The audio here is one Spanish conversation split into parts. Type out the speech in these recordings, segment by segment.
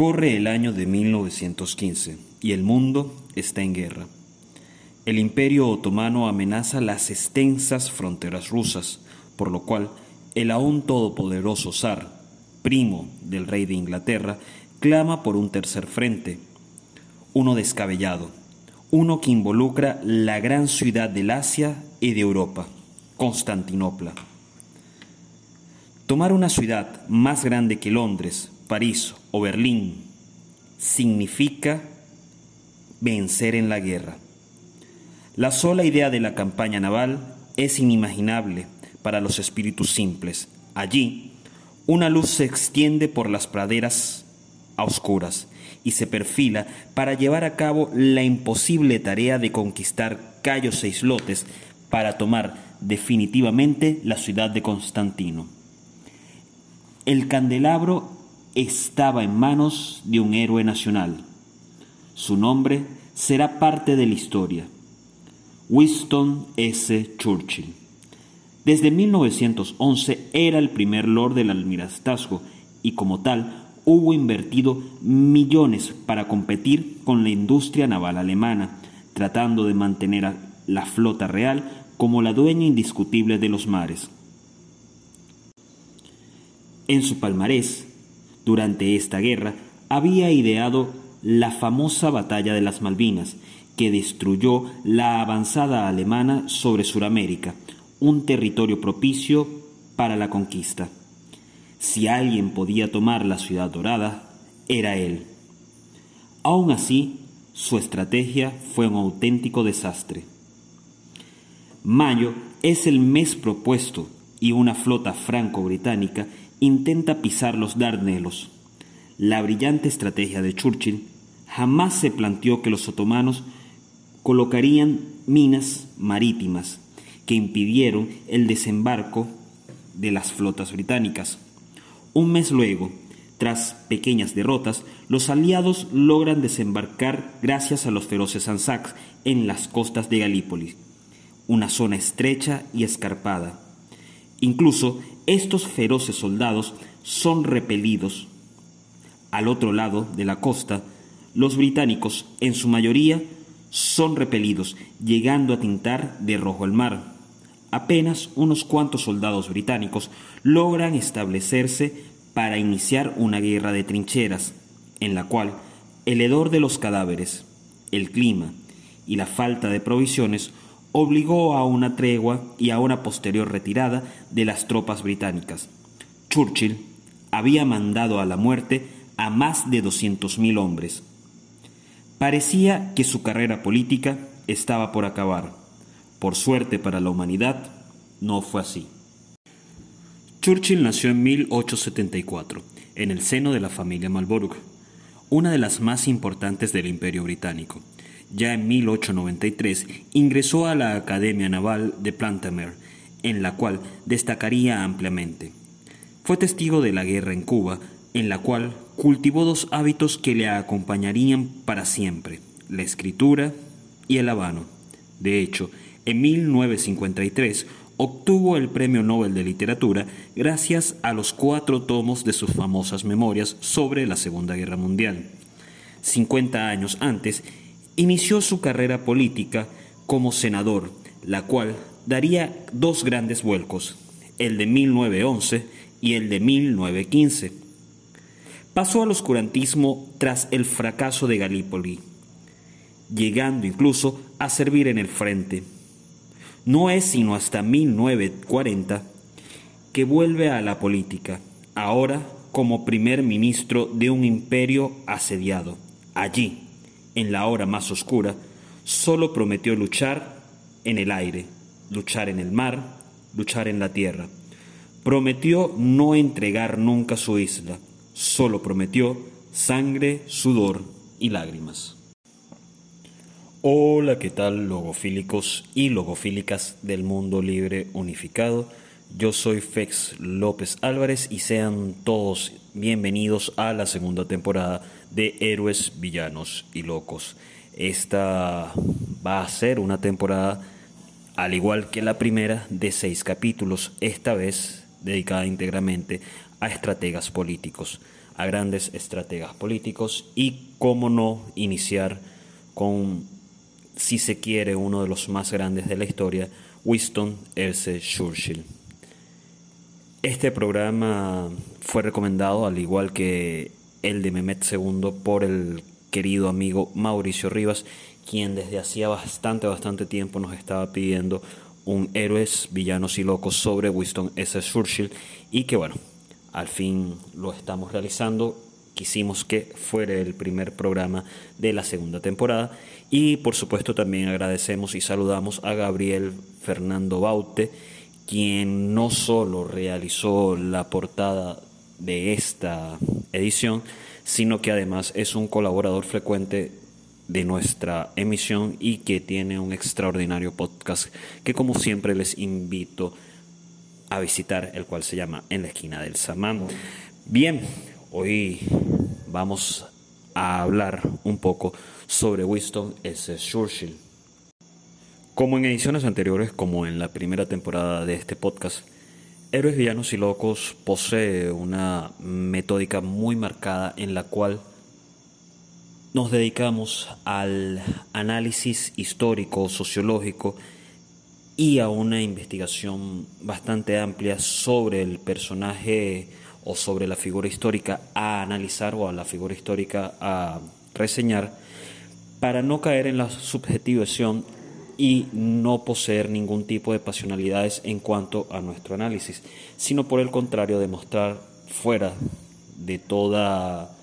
Corre el año de 1915 y el mundo está en guerra. El imperio otomano amenaza las extensas fronteras rusas, por lo cual el aún todopoderoso zar, primo del rey de Inglaterra, clama por un tercer frente, uno descabellado, uno que involucra la gran ciudad del Asia y de Europa, Constantinopla. Tomar una ciudad más grande que Londres, París o Berlín significa vencer en la guerra. La sola idea de la campaña naval es inimaginable para los espíritus simples. Allí, una luz se extiende por las praderas a oscuras y se perfila para llevar a cabo la imposible tarea de conquistar Cayos e Islotes para tomar definitivamente la ciudad de Constantino. El candelabro estaba en manos de un héroe nacional. Su nombre será parte de la historia. Winston S. Churchill. Desde 1911 era el primer Lord del Almirantazgo y como tal hubo invertido millones para competir con la industria naval alemana, tratando de mantener a la flota real como la dueña indiscutible de los mares. En su palmarés, durante esta guerra, había ideado la famosa batalla de las Malvinas, que destruyó la avanzada alemana sobre Sudamérica, un territorio propicio para la conquista. Si alguien podía tomar la ciudad dorada, era él. Aún así, su estrategia fue un auténtico desastre. Mayo es el mes propuesto y una flota franco-británica intenta pisar los Darnelos. La brillante estrategia de Churchill jamás se planteó que los otomanos colocarían minas marítimas que impidieron el desembarco de las flotas británicas. Un mes luego, tras pequeñas derrotas, los aliados logran desembarcar gracias a los feroces Anzacs en las costas de Galípoli, una zona estrecha y escarpada. Incluso estos feroces soldados son repelidos. Al otro lado de la costa, los británicos, en su mayoría, son repelidos, llegando a tintar de rojo el mar. Apenas unos cuantos soldados británicos logran establecerse para iniciar una guerra de trincheras, en la cual el hedor de los cadáveres, el clima y la falta de provisiones obligó a una tregua y a una posterior retirada de las tropas británicas. Churchill había mandado a la muerte a más de 200.000 hombres. Parecía que su carrera política estaba por acabar. Por suerte para la humanidad, no fue así. Churchill nació en 1874, en el seno de la familia Marlborough, una de las más importantes del Imperio Británico. Ya en 1893 ingresó a la Academia Naval de Plantamer, en la cual destacaría ampliamente. Fue testigo de la guerra en Cuba, en la cual cultivó dos hábitos que le acompañarían para siempre, la escritura y el habano. De hecho, en 1953 obtuvo el Premio Nobel de Literatura gracias a los cuatro tomos de sus famosas memorias sobre la Segunda Guerra Mundial. 50 años antes, inició su carrera política como senador, la cual daría dos grandes vuelcos, el de 1911 y el de 1915. Pasó al oscurantismo tras el fracaso de Galípoli, llegando incluso a servir en el frente. No es sino hasta 1940 que vuelve a la política, ahora como primer ministro de un imperio asediado. Allí, en la hora más oscura, solo prometió luchar en el aire, luchar en el mar, luchar en la tierra. Prometió no entregar nunca su isla, solo prometió sangre, sudor y lágrimas. Hola, ¿qué tal logofílicos y logofílicas del mundo libre unificado? Yo soy Fex López Álvarez y sean todos bienvenidos a la segunda temporada de Héroes, Villanos y Locos. Esta va a ser una temporada, al igual que la primera, de seis capítulos, esta vez dedicada íntegramente a estrategas políticos. a grandes estrategas políticos y cómo no iniciar con, si se quiere, uno de los más grandes de la historia, Winston S. Churchill. Este programa fue recomendado, al igual que el de Mehmet II, por el querido amigo Mauricio Rivas, quien desde hacía bastante, bastante tiempo nos estaba pidiendo un héroes, villanos y locos sobre Winston S. Churchill y que bueno, al fin lo estamos realizando. Quisimos que fuera el primer programa de la segunda temporada y por supuesto también agradecemos y saludamos a Gabriel Fernando Baute, quien no solo realizó la portada de esta edición, sino que además es un colaborador frecuente de nuestra emisión y que tiene un extraordinario podcast que como siempre les invito a visitar, el cual se llama En la esquina del Samán. Bien, hoy vamos a hablar un poco sobre Winston S. Churchill. Como en ediciones anteriores, como en la primera temporada de este podcast, Héroes, Villanos y Locos posee una metódica muy marcada en la cual nos dedicamos al análisis histórico, sociológico y a una investigación bastante amplia sobre el personaje o sobre la figura histórica a analizar o a la figura histórica a reseñar para no caer en la subjetivación y no poseer ningún tipo de pasionalidades en cuanto a nuestro análisis, sino por el contrario demostrar fuera de toda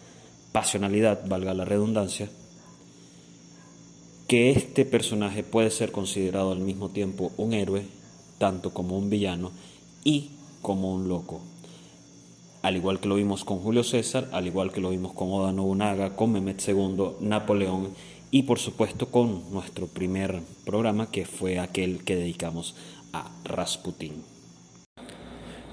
pasionalidad, valga la redundancia, que este personaje puede ser considerado al mismo tiempo un héroe, tanto como un villano y como un loco. Al igual que lo vimos con Julio César, al igual que lo vimos con Oda Nobunaga, con Mehmet II, Napoleón y por supuesto con nuestro primer programa que fue aquel que dedicamos a Rasputin.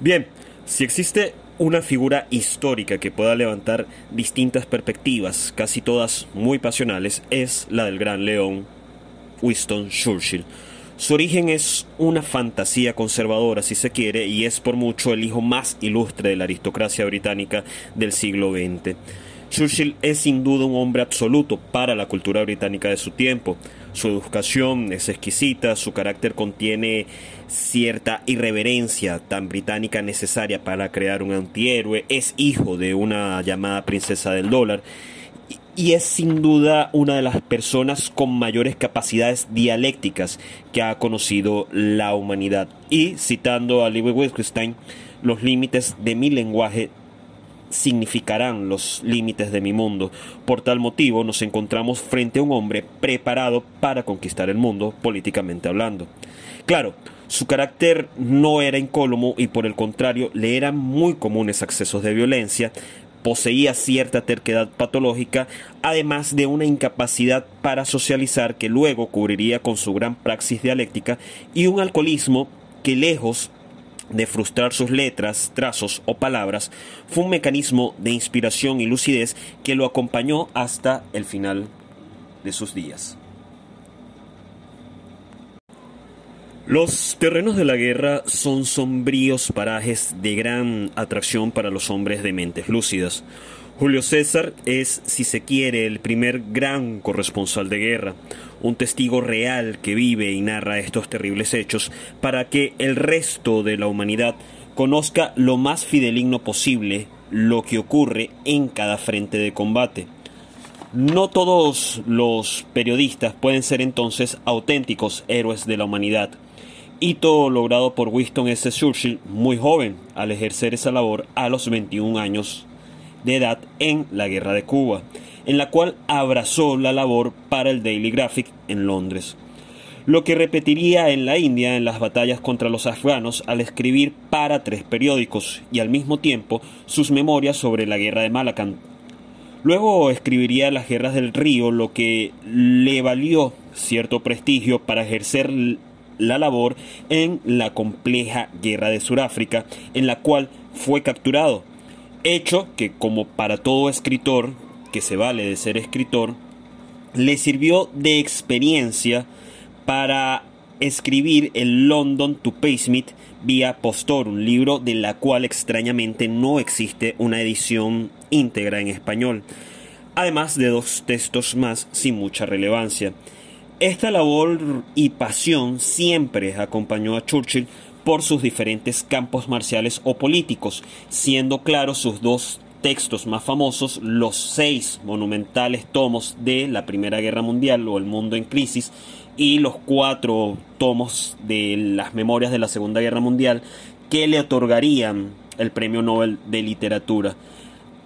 Bien, si existe una figura histórica que pueda levantar distintas perspectivas, casi todas muy pasionales, es la del gran león Winston Churchill. Su origen es una fantasía conservadora, si se quiere, y es por mucho el hijo más ilustre de la aristocracia británica del siglo XX. Churchill es sin duda un hombre absoluto para la cultura británica de su tiempo. Su educación es exquisita, su carácter contiene cierta irreverencia tan británica necesaria para crear un antihéroe, es hijo de una llamada princesa del dólar y es sin duda una de las personas con mayores capacidades dialécticas que ha conocido la humanidad. Y citando a Lewis Wittgenstein, los límites de mi lenguaje significarán los límites de mi mundo. Por tal motivo nos encontramos frente a un hombre preparado para conquistar el mundo, políticamente hablando. Claro, su carácter no era incólumo y por el contrario le eran muy comunes accesos de violencia, poseía cierta terquedad patológica, además de una incapacidad para socializar que luego cubriría con su gran praxis dialéctica y un alcoholismo que lejos de frustrar sus letras, trazos o palabras, fue un mecanismo de inspiración y lucidez que lo acompañó hasta el final de sus días. Los terrenos de la guerra son sombríos parajes de gran atracción para los hombres de mentes lúcidas. Julio César es, si se quiere, el primer gran corresponsal de guerra, un testigo real que vive y narra estos terribles hechos para que el resto de la humanidad conozca lo más fideligno posible lo que ocurre en cada frente de combate. No todos los periodistas pueden ser entonces auténticos héroes de la humanidad. Hito logrado por Winston S. Churchill muy joven al ejercer esa labor a los 21 años de edad en la Guerra de Cuba, en la cual abrazó la labor para el Daily Graphic en Londres, lo que repetiría en la India en las batallas contra los afganos al escribir para tres periódicos y al mismo tiempo sus memorias sobre la Guerra de Malacan. Luego escribiría las guerras del río, lo que le valió cierto prestigio para ejercer la labor en la compleja guerra de Sudáfrica, en la cual fue capturado hecho que como para todo escritor que se vale de ser escritor, le sirvió de experiencia para escribir el London to Paysmith vía Postorum, libro de la cual extrañamente no existe una edición íntegra en español, además de dos textos más sin mucha relevancia. Esta labor y pasión siempre acompañó a Churchill por sus diferentes campos marciales o políticos, siendo claros sus dos textos más famosos, los seis monumentales tomos de la Primera Guerra Mundial o El Mundo en Crisis y los cuatro tomos de las memorias de la Segunda Guerra Mundial que le otorgarían el Premio Nobel de Literatura.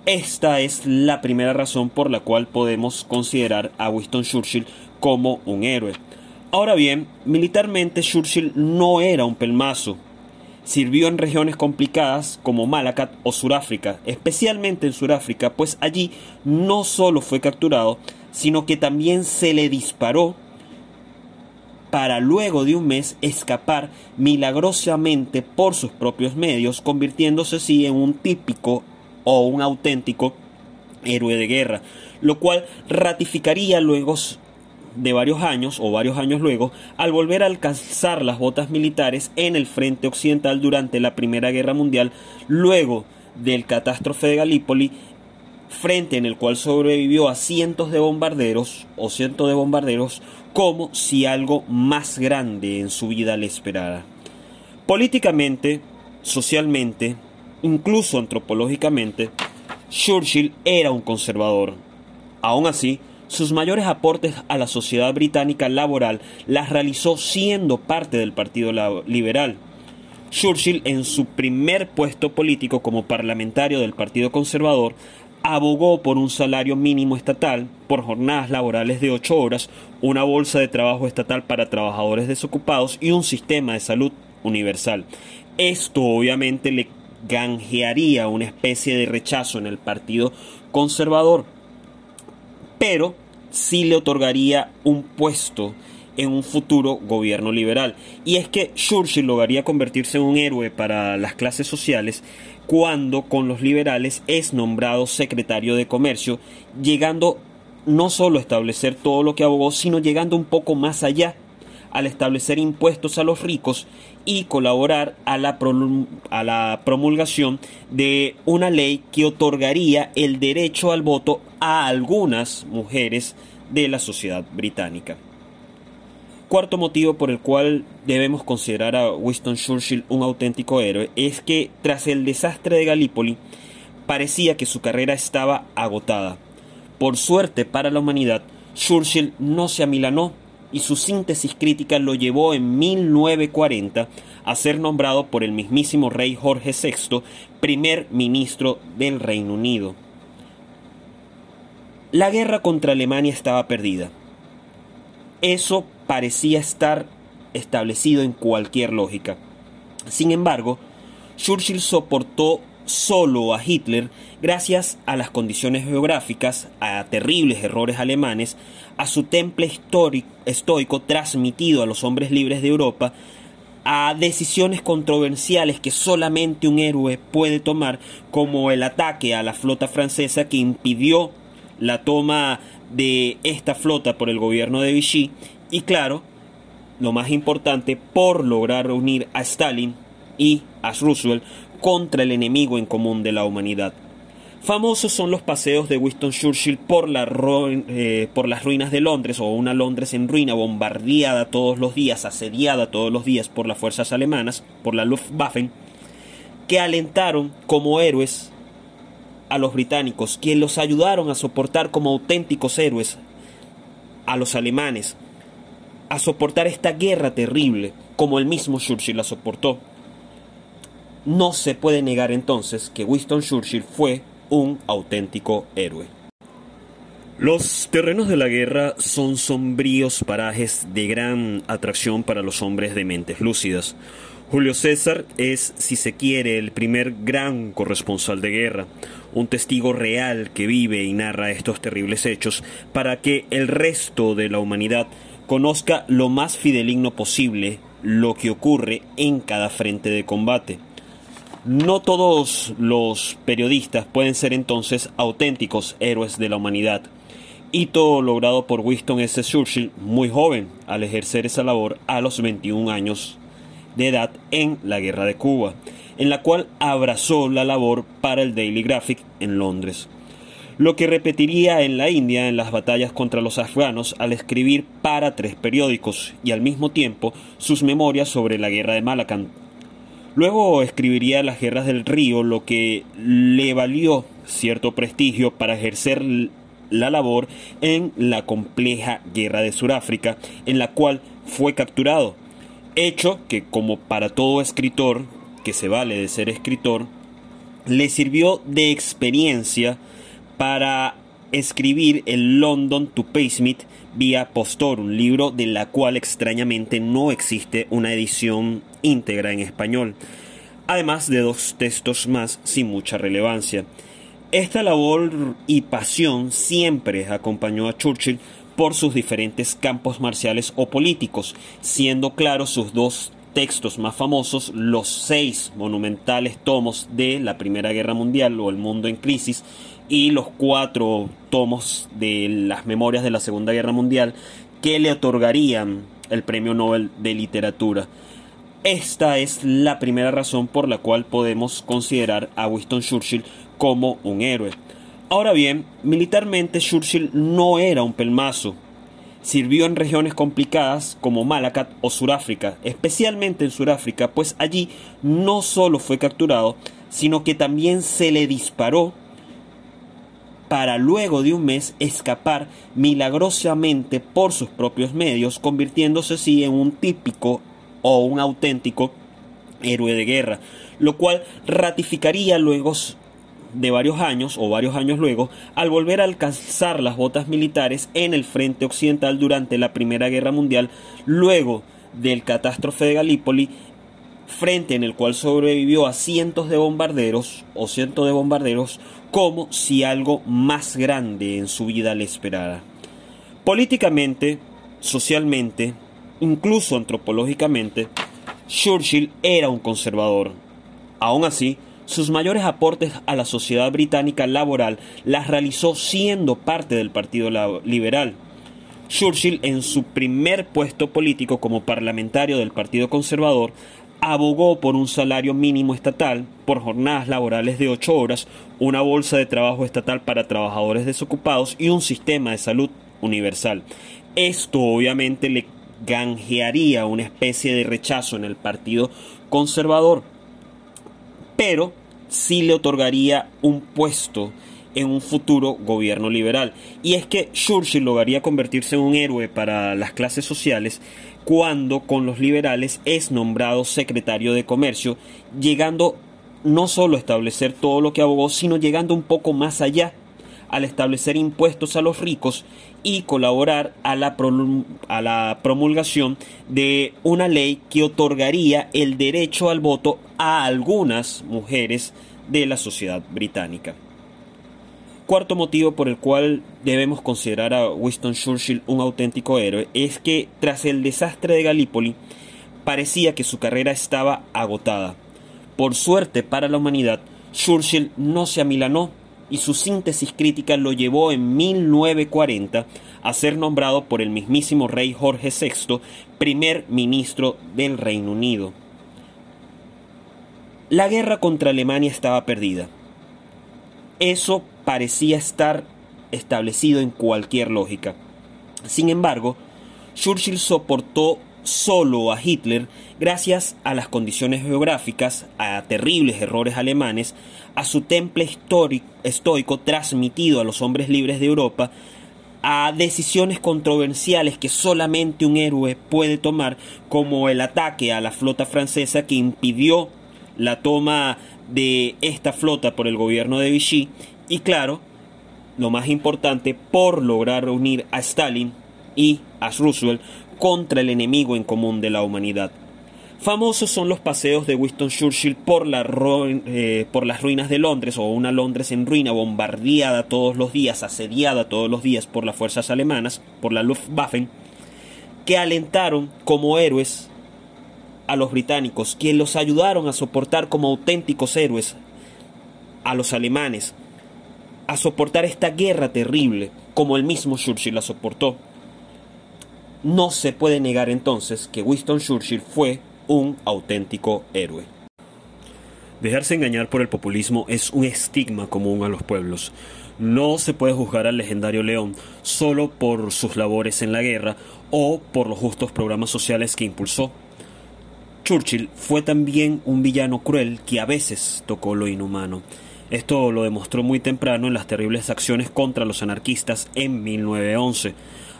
Esta es la primera razón por la cual podemos considerar a Winston Churchill como un héroe. Ahora bien, militarmente Churchill no era un pelmazo, Sirvió en regiones complicadas como Malacat o Suráfrica, especialmente en Suráfrica, pues allí no solo fue capturado, sino que también se le disparó para luego de un mes escapar milagrosamente por sus propios medios, convirtiéndose así en un típico o un auténtico héroe de guerra, lo cual ratificaría luego de varios años o varios años luego, al volver a alcanzar las botas militares en el frente occidental durante la Primera Guerra Mundial, luego del catástrofe de Galípoli, frente en el cual sobrevivió a cientos de bombarderos o cientos de bombarderos como si algo más grande en su vida le esperara. Políticamente, socialmente, incluso antropológicamente, Churchill era un conservador. Aún así, sus mayores aportes a la sociedad británica laboral las realizó siendo parte del Partido Liberal. Churchill, en su primer puesto político como parlamentario del Partido Conservador, abogó por un salario mínimo estatal, por jornadas laborales de ocho horas, una bolsa de trabajo estatal para trabajadores desocupados y un sistema de salud universal. Esto obviamente le ganjearía una especie de rechazo en el Partido Conservador, pero sí le otorgaría un puesto en un futuro gobierno liberal. Y es que Churchill lograría convertirse en un héroe para las clases sociales cuando con los liberales es nombrado secretario de comercio, llegando no solo a establecer todo lo que abogó, sino llegando un poco más allá al establecer impuestos a los ricos y colaborar a la, a la promulgación de una ley que otorgaría el derecho al voto a algunas mujeres de la sociedad británica. Cuarto motivo por el cual debemos considerar a Winston Churchill un auténtico héroe es que tras el desastre de Galípoli parecía que su carrera estaba agotada. Por suerte para la humanidad, Churchill no se amilanó y su síntesis crítica lo llevó en 1940 a ser nombrado por el mismísimo rey Jorge VI primer ministro del Reino Unido. La guerra contra Alemania estaba perdida. Eso parecía estar establecido en cualquier lógica. Sin embargo, Churchill soportó solo a Hitler gracias a las condiciones geográficas, a terribles errores alemanes, a su temple estoico transmitido a los hombres libres de Europa, a decisiones controversiales que solamente un héroe puede tomar, como el ataque a la flota francesa que impidió la toma de esta flota por el gobierno de Vichy, y claro, lo más importante, por lograr reunir a Stalin y a Roosevelt contra el enemigo en común de la humanidad. Famosos son los paseos de Winston Churchill por, eh, por, las ruinas de Londres o una Londres en ruina, bombardeada todos los días, asediada todos los días por las fuerzas alemanas, por la Luftwaffe, que alentaron como héroes a los británicos, que los ayudaron a soportar como auténticos héroes a los alemanes, a soportar esta guerra terrible, como el mismo Churchill la soportó. No se puede negar entonces que Winston Churchill fue un auténtico héroe. Los terrenos de la guerra son sombríos parajes de gran atracción para los hombres de mentes lúcidas. Julio César es, si se quiere, el primer gran corresponsal de guerra, un testigo real que vive y narra estos terribles hechos para que el resto de la humanidad conozca lo más fideligno posible lo que ocurre en cada frente de combate. No todos los periodistas pueden ser entonces auténticos héroes de la humanidad. hito logrado por Winston S. Churchill muy joven al ejercer esa labor a los 21 años de edad en la Guerra de Cuba, en la cual abrazó la labor para el Daily Graphic en Londres, lo que repetiría en la India en las batallas contra los afganos al escribir para tres periódicos y al mismo tiempo sus memorias sobre la Guerra de Malacan. Luego escribiría las guerras del río, lo que le valió cierto prestigio para ejercer la labor en la compleja guerra de Sudáfrica, en la cual fue capturado. Hecho que, como para todo escritor que se vale de ser escritor, le sirvió de experiencia para escribir el London to Paysmith vía Postor, un libro de la cual extrañamente no existe una edición íntegra en español, además de dos textos más sin mucha relevancia. Esta labor y pasión siempre acompañó a Churchill por sus diferentes campos marciales o políticos, siendo claros sus dos textos más famosos, los seis monumentales tomos de la Primera Guerra Mundial o El Mundo en Crisis y los cuatro tomos de las memorias de la Segunda Guerra Mundial que le otorgarían el Premio Nobel de Literatura. Esta es la primera razón por la cual podemos considerar a Winston Churchill como un héroe. Ahora bien, militarmente Churchill no era un pelmazo. Sirvió en regiones complicadas como Malacat o Sudáfrica, especialmente en Sudáfrica, pues allí no solo fue capturado, sino que también se le disparó para luego de un mes escapar milagrosamente por sus propios medios, convirtiéndose así en un típico o un auténtico héroe de guerra, lo cual ratificaría luego de varios años o varios años luego, al volver a alcanzar las botas militares en el frente occidental durante la Primera Guerra Mundial, luego del catástrofe de Galípoli, frente en el cual sobrevivió a cientos de bombarderos o cientos de bombarderos como si algo más grande en su vida le esperara. Políticamente, socialmente, incluso antropológicamente, Churchill era un conservador. Aún así, sus mayores aportes a la sociedad británica laboral las realizó siendo parte del Partido Liberal. Churchill, en su primer puesto político como parlamentario del Partido Conservador, abogó por un salario mínimo estatal, por jornadas laborales de ocho horas, una bolsa de trabajo estatal para trabajadores desocupados y un sistema de salud universal. Esto obviamente le ganjearía una especie de rechazo en el Partido Conservador, pero sí le otorgaría un puesto en un futuro gobierno liberal. Y es que Churchill lograría convertirse en un héroe para las clases sociales cuando con los liberales es nombrado secretario de comercio, llegando no solo a establecer todo lo que abogó, sino llegando un poco más allá al establecer impuestos a los ricos y colaborar a la, a la promulgación de una ley que otorgaría el derecho al voto a algunas mujeres de la sociedad británica. Cuarto motivo por el cual debemos considerar a Winston Churchill un auténtico héroe es que tras el desastre de Galípoli parecía que su carrera estaba agotada. Por suerte para la humanidad, Churchill no se amilanó y su síntesis crítica lo llevó en 1940 a ser nombrado por el mismísimo rey Jorge VI primer ministro del Reino Unido. La guerra contra Alemania estaba perdida. Eso parecía estar establecido en cualquier lógica. Sin embargo, Churchill soportó solo a Hitler gracias a las condiciones geográficas, a terribles errores alemanes, a su temple estoico transmitido a los hombres libres de Europa, a decisiones controversiales que solamente un héroe puede tomar, como el ataque a la flota francesa que impidió la toma de esta flota por el gobierno de Vichy, y claro, lo más importante, por lograr unir a Stalin y a Roosevelt contra el enemigo en común de la humanidad. Famosos son los paseos de Winston Churchill por, eh, por, las ruinas de Londres o una Londres en ruina, bombardeada todos los días, asediada todos los días por las fuerzas alemanas, por la Luftwaffe, que alentaron como héroes a los británicos, que los ayudaron a soportar como auténticos héroes a los alemanes, a soportar esta guerra terrible como el mismo Churchill la soportó. No se puede negar entonces que Winston Churchill fue un auténtico héroe. Dejarse engañar por el populismo es un estigma común a los pueblos. No se puede juzgar al legendario León solo por sus labores en la guerra o por los justos programas sociales que impulsó. Churchill fue también un villano cruel que a veces tocó lo inhumano. Esto lo demostró muy temprano en las terribles acciones contra los anarquistas en 1911.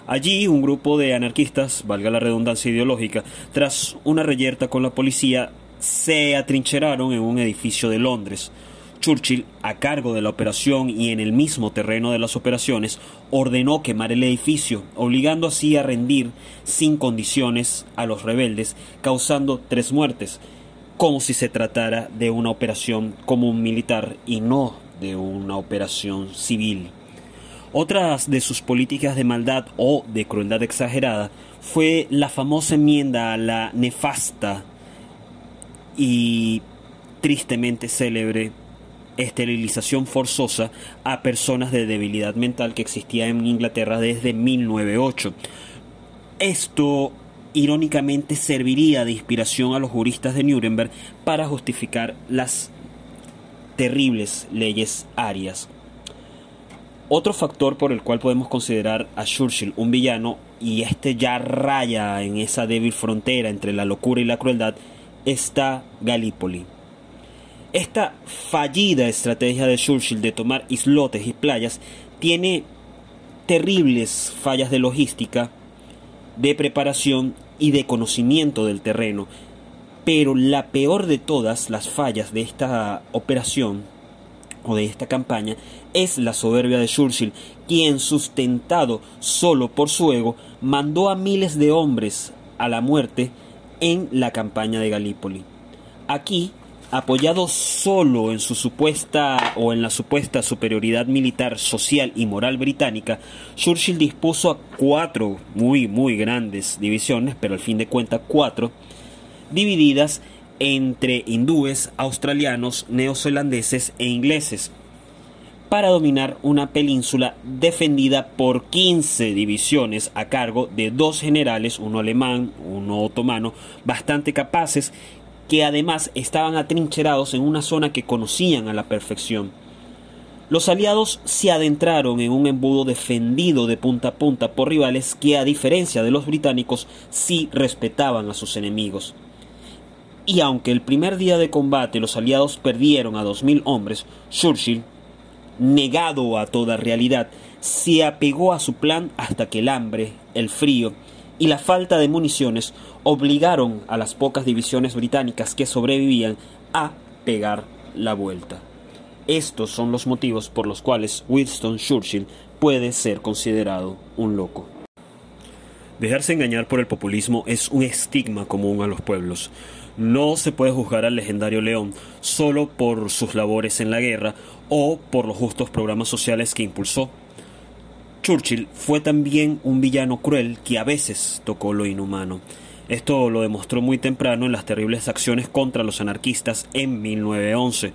Allí un grupo de anarquistas, valga la redundancia ideológica, tras una reyerta con la policía, se atrincheraron en un edificio de Londres. Churchill, a cargo de la operación y en el mismo terreno de las operaciones, ordenó quemar el edificio, obligando así a rendir sin condiciones a los rebeldes, causando tres muertes, como si se tratara de una operación común militar y no de una operación civil. Otras de sus políticas de maldad o de crueldad exagerada fue la famosa enmienda a la nefasta y tristemente célebre esterilización forzosa a personas de debilidad mental que existía en Inglaterra desde 1908. Esto irónicamente serviría de inspiración a los juristas de Nuremberg para justificar las terribles leyes arias. Otro factor por el cual podemos considerar a Churchill un villano, y este ya raya en esa débil frontera entre la locura y la crueldad, está Gallipoli. Esta fallida estrategia de Churchill de tomar islotes y playas tiene terribles fallas de logística, de preparación y de conocimiento del terreno. Pero la peor de todas las fallas de esta operación o de esta campaña es la soberbia de Churchill, quien sustentado solo por su ego mandó a miles de hombres a la muerte en la campaña de Galípoli. Aquí apoyado solo en su supuesta o en la supuesta superioridad militar, social y moral británica, Churchill dispuso a cuatro muy muy grandes divisiones, pero al fin de cuentas cuatro, divididas entre hindúes, australianos, neozelandeses e ingleses, para dominar una península defendida por 15 divisiones a cargo de dos generales, uno alemán, uno otomano, bastante capaces que además estaban atrincherados en una zona que conocían a la perfección. Los aliados se adentraron en un embudo defendido de punta a punta por rivales que, a diferencia de los británicos, sí respetaban a sus enemigos. Y aunque el primer día de combate los aliados perdieron a dos mil hombres, Churchill, negado a toda realidad, se apegó a su plan hasta que el hambre, el frío y la falta de municiones obligaron a las pocas divisiones británicas que sobrevivían a pegar la vuelta. Estos son los motivos por los cuales Winston Churchill puede ser considerado un loco. Dejarse engañar por el populismo es un estigma común a los pueblos. No se puede juzgar al legendario León solo por sus labores en la guerra o por los justos programas sociales que impulsó. Churchill fue también un villano cruel que a veces tocó lo inhumano. Esto lo demostró muy temprano en las terribles acciones contra los anarquistas en 1911.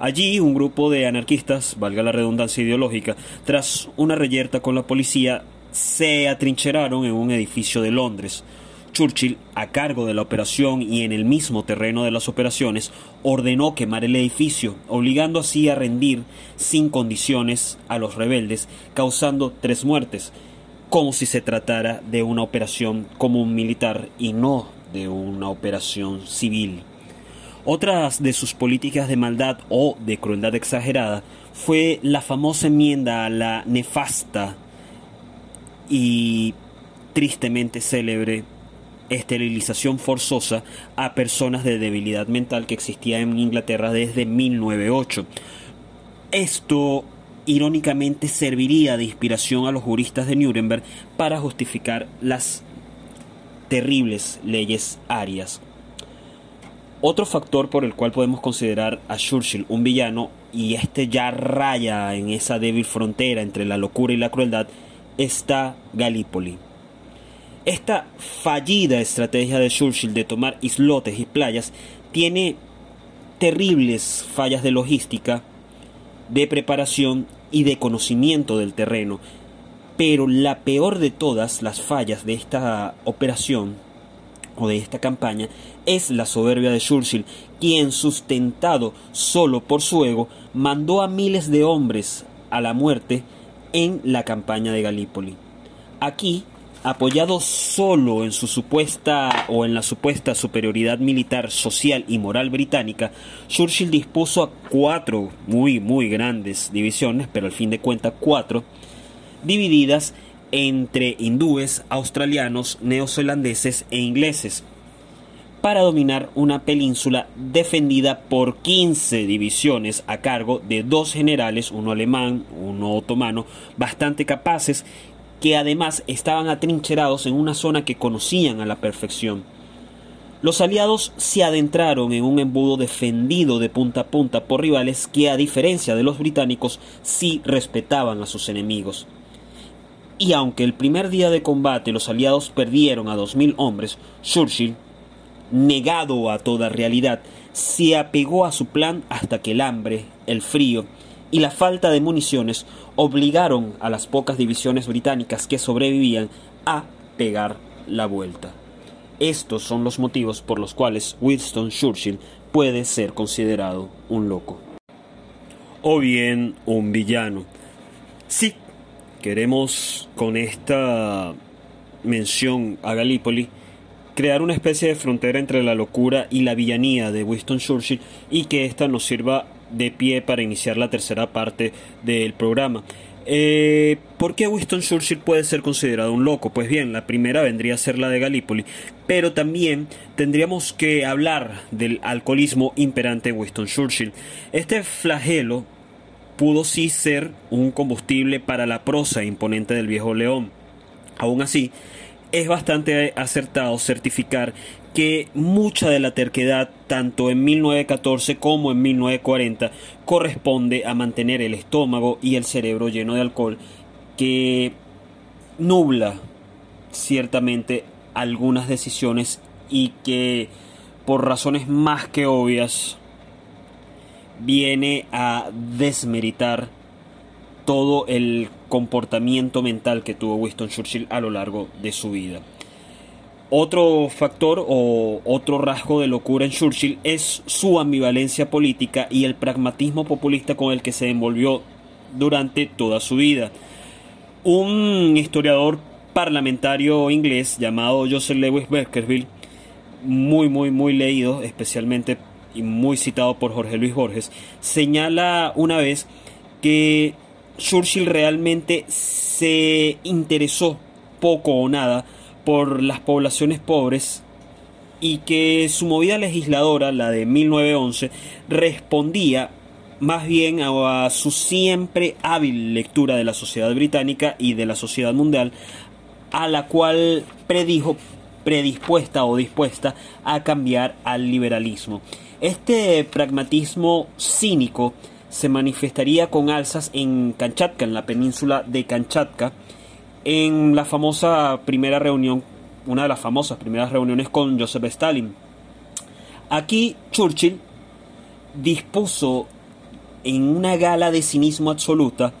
Allí un grupo de anarquistas, valga la redundancia ideológica, tras una reyerta con la policía, se atrincheraron en un edificio de Londres. Churchill, a cargo de la operación y en el mismo terreno de las operaciones, ordenó quemar el edificio, obligando así a rendir sin condiciones a los rebeldes, causando tres muertes, como si se tratara de una operación común militar y no de una operación civil. Otras de sus políticas de maldad o de crueldad exagerada fue la famosa enmienda a la nefasta y tristemente célebre esterilización forzosa a personas de debilidad mental que existía en Inglaterra desde 1908. Esto irónicamente serviría de inspiración a los juristas de Nuremberg para justificar las terribles leyes arias. Otro factor por el cual podemos considerar a Churchill un villano, y este ya raya en esa débil frontera entre la locura y la crueldad, está Gallipoli. Esta fallida estrategia de Churchill de tomar islotes y playas tiene terribles fallas de logística, de preparación y de conocimiento del terreno. Pero la peor de todas las fallas de esta operación o de esta campaña es la soberbia de Churchill, quien sustentado solo por su ego mandó a miles de hombres a la muerte en la campaña de Galípoli. Aquí, apoyado solo en su supuesta o en la supuesta superioridad militar, social y moral británica, Churchill dispuso a cuatro muy muy grandes divisiones, pero al fin de cuentas cuatro, divididas entre hindúes, australianos, neozelandeses e ingleses, para dominar una península defendida por 15 divisiones a cargo de dos generales, uno alemán, uno otomano, bastante capaces, que además estaban atrincherados en una zona que conocían a la perfección. Los aliados se adentraron en un embudo defendido de punta a punta por rivales que, a diferencia de los británicos, sí respetaban a sus enemigos. Y aunque el primer día de combate los aliados perdieron a dos mil hombres, Churchill negado a toda realidad, se apegó a su plan hasta que el hambre, el frío y la falta de municiones obligaron a las pocas divisiones británicas que sobrevivían a pegar la vuelta. Estos son los motivos por los cuales Winston Churchill puede ser considerado un loco. O bien un villano. Sí, queremos con esta mención a Galípoli crear una especie de frontera entre la locura y la villanía de Winston Churchill y que ésta nos sirva de pie para iniciar la tercera parte del programa. Eh, ¿Por qué Winston Churchill puede ser considerado un loco? Pues bien, la primera vendría a ser la de Galípoli, pero también tendríamos que hablar del alcoholismo imperante de Winston Churchill. Este flagelo pudo sí ser un combustible para la prosa imponente del viejo león. Aún así, es bastante acertado certificar que mucha de la terquedad, tanto en 1914 como en 1940, corresponde a mantener el estómago y el cerebro lleno de alcohol, que nubla ciertamente algunas decisiones y que por razones más que obvias viene a desmeritar todo el comportamiento mental que tuvo Winston Churchill a lo largo de su vida. Otro factor o otro rasgo de locura en Churchill es su ambivalencia política y el pragmatismo populista con el que se envolvió durante toda su vida. Un historiador parlamentario inglés llamado Joseph Lewis Beckerville, muy muy muy leído, especialmente y muy citado por Jorge Luis Borges, señala una vez que Churchill realmente se interesó poco o nada por las poblaciones pobres y que su movida legisladora, la de 1911, respondía más bien a, su siempre hábil lectura de la sociedad británica y de la sociedad mundial, a la cual predijo predispuesta o dispuesta a cambiar al liberalismo. Este pragmatismo cínico se manifestaría con alzas en Kamchatka, en la península de Kamchatka, en la famosa primera reunión, una de las famosas primeras reuniones con Joseph Stalin. Aquí Churchill dispuso en una gala de cinismo absoluta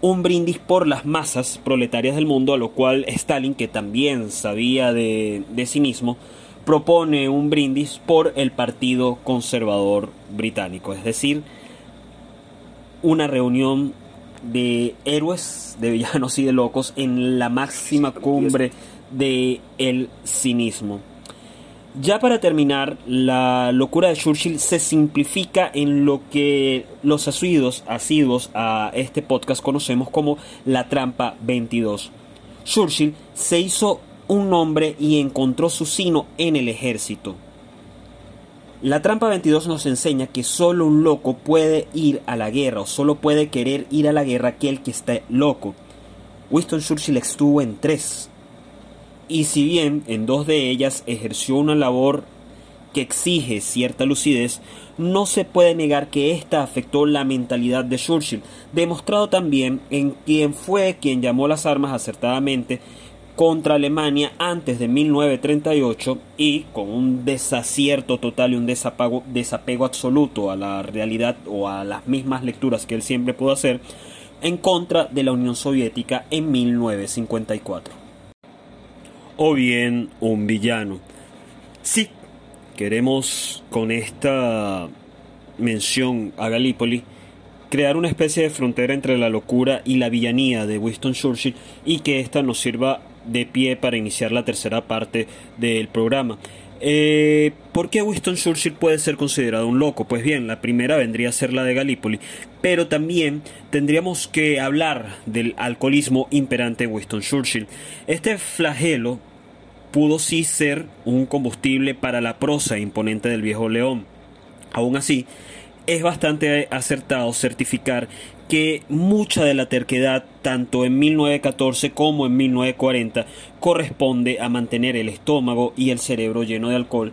un brindis por las masas proletarias del mundo, a lo cual Stalin, que también sabía de, de cinismo, propone un brindis por el Partido Conservador Británico, es decir, una reunión de héroes, de villanos y de locos en la máxima cumbre de el cinismo. Ya para terminar, la locura de Churchill se simplifica en lo que los asiduos, asiduos a este podcast conocemos como la trampa 22. Churchill se hizo un nombre y encontró su sino en el ejército. La trampa 22 nos enseña que solo un loco puede ir a la guerra o solo puede querer ir a la guerra aquel que esté loco. Winston Churchill estuvo en tres. Y si bien en dos de ellas ejerció una labor que exige cierta lucidez, no se puede negar que ésta afectó la mentalidad de Churchill, demostrado también en quien fue quien llamó las armas acertadamente contra Alemania antes de 1938 y con un desacierto total y un desapego, absoluto a la realidad o a las mismas lecturas que él siempre pudo hacer, en contra de la Unión Soviética en 1954. O bien un villano. Sí, queremos con esta mención a Galípoli crear una especie de frontera entre la locura y la villanía de Winston Churchill y que ésta nos sirva de pie para iniciar la tercera parte del programa. Eh, ¿Por qué Winston Churchill puede ser considerado un loco? Pues bien, la primera vendría a ser la de Galípoli, pero también tendríamos que hablar del alcoholismo imperante de Winston Churchill. Este flagelo pudo sí ser un combustible para la prosa imponente del viejo león. Aún así, es bastante acertado certificar que mucha de la terquedad, tanto en 1914 como en 1940, corresponde a mantener el estómago y el cerebro lleno de alcohol,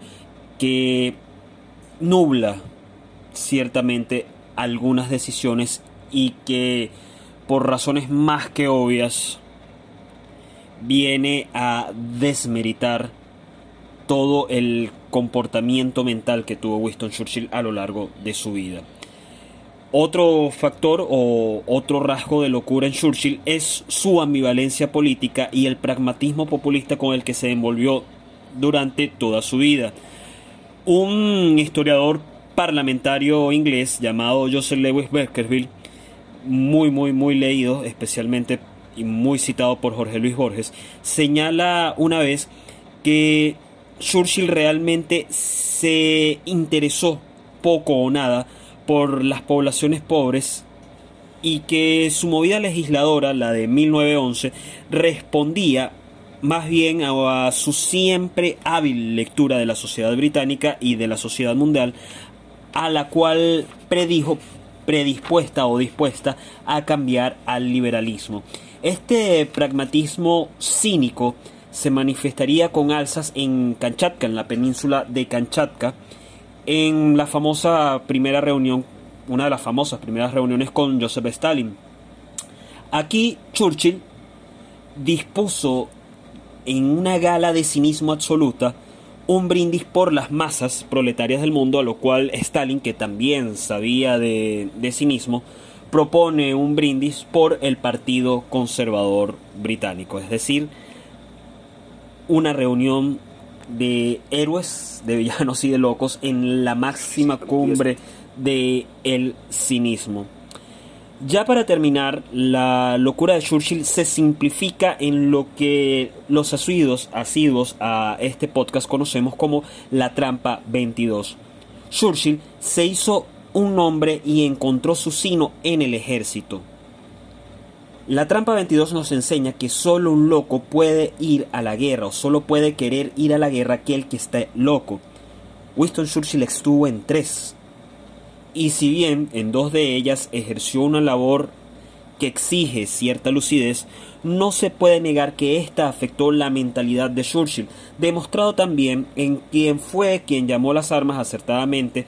que nubla ciertamente algunas decisiones y que por razones más que obvias viene a desmeritar todo el comportamiento mental que tuvo Winston Churchill a lo largo de su vida. Otro factor o otro rasgo de locura en Churchill es su ambivalencia política y el pragmatismo populista con el que se envolvió durante toda su vida. Un historiador parlamentario inglés llamado Joseph Lewis Beckerville, muy muy muy leído, especialmente y muy citado por Jorge Luis Borges, señala una vez que Churchill realmente se interesó poco o nada por las poblaciones pobres y que su movida legisladora, la de 1911, respondía más bien a, su siempre hábil lectura de la sociedad británica y de la sociedad mundial, a la cual predijo predispuesta o dispuesta a cambiar al liberalismo. Este pragmatismo cínico se manifestaría con alzas en Kamchatka, en la península de Kamchatka, en la famosa primera reunión, una de las famosas primeras reuniones con Joseph Stalin. Aquí Churchill dispuso en una gala de cinismo absoluta un brindis por las masas proletarias del mundo, a lo cual Stalin, que también sabía de, de cinismo, propone un brindis por el Partido Conservador Británico, es decir, una reunión de héroes, de villanos y de locos en la máxima cumbre de el cinismo. Ya para terminar, la locura de Churchill se simplifica en lo que los asiduos, asiduos a este podcast conocemos como la trampa 22. Churchill se hizo un nombre y encontró su sino en el ejército. La trampa 22 nos enseña que solo un loco puede ir a la guerra o solo puede querer ir a la guerra aquel que esté loco. Winston Churchill estuvo en tres. Y si bien en dos de ellas ejerció una labor que exige cierta lucidez, no se puede negar que ésta afectó la mentalidad de Churchill, demostrado también en quien fue quien llamó las armas acertadamente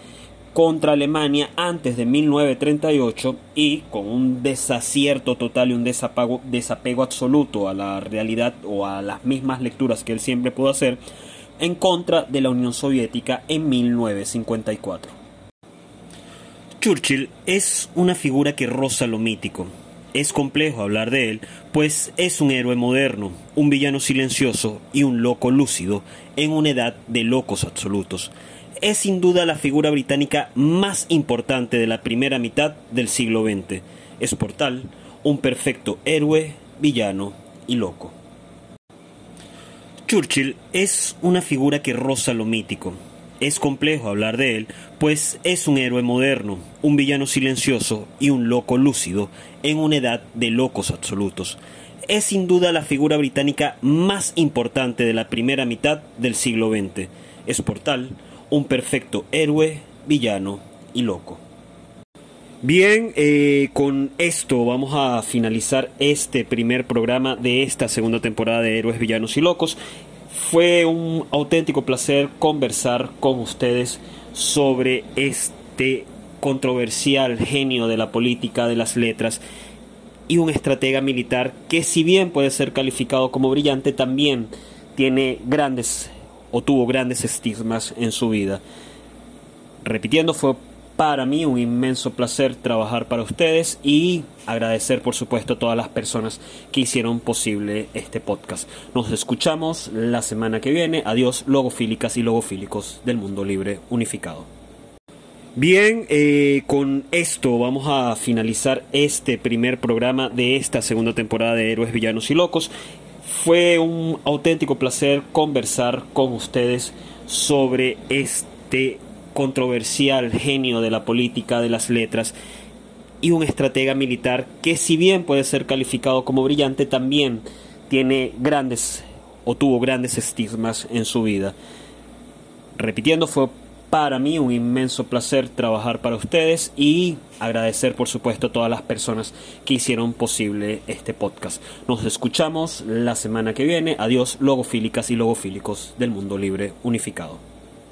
contra Alemania antes de 1938 y con un desacierto total y un desapego, absoluto a la realidad o a las mismas lecturas que él siempre pudo hacer en contra de la Unión Soviética en 1954. Churchill es una figura que roza lo mítico. Es complejo hablar de él, pues es un héroe moderno, un villano silencioso y un loco lúcido en una edad de locos absolutos es sin duda la figura británica más importante de la primera mitad del siglo XX. Es por tal un perfecto héroe, villano y loco. Churchill es una figura que roza lo mítico. Es complejo hablar de él, pues es un héroe moderno, un villano silencioso y un loco lúcido en una edad de locos absolutos. Es sin duda la figura británica más importante de la primera mitad del siglo XX. Es por tal un perfecto héroe, villano y loco. Bien, eh, con esto vamos a finalizar este primer programa de esta segunda temporada de Héroes, Villanos y Locos. Fue un auténtico placer conversar con ustedes sobre este controversial genio de la política, de las letras y un estratega militar que si bien puede ser calificado como brillante, también tiene grandes o tuvo grandes estigmas en su vida. Repitiendo, fue para mí un inmenso placer trabajar para ustedes y agradecer por supuesto a todas las personas que hicieron posible este podcast. Nos escuchamos la semana que viene. Adiós logofílicas y logofílicos del mundo libre unificado. Bien, eh, con esto vamos a finalizar este primer programa de esta segunda temporada de Héroes, Villanos y Locos. Fue un auténtico placer conversar con ustedes sobre este controversial genio de la política, de las letras, y un estratega militar que si bien puede ser calificado como brillante, también tiene grandes o tuvo grandes estigmas en su vida. Repitiendo, fue para mí un inmenso placer trabajar para ustedes y agradecer por supuesto a todas las personas que hicieron posible este podcast. Nos escuchamos la semana que viene. Adiós logofílicas y logofílicos del mundo libre unificado.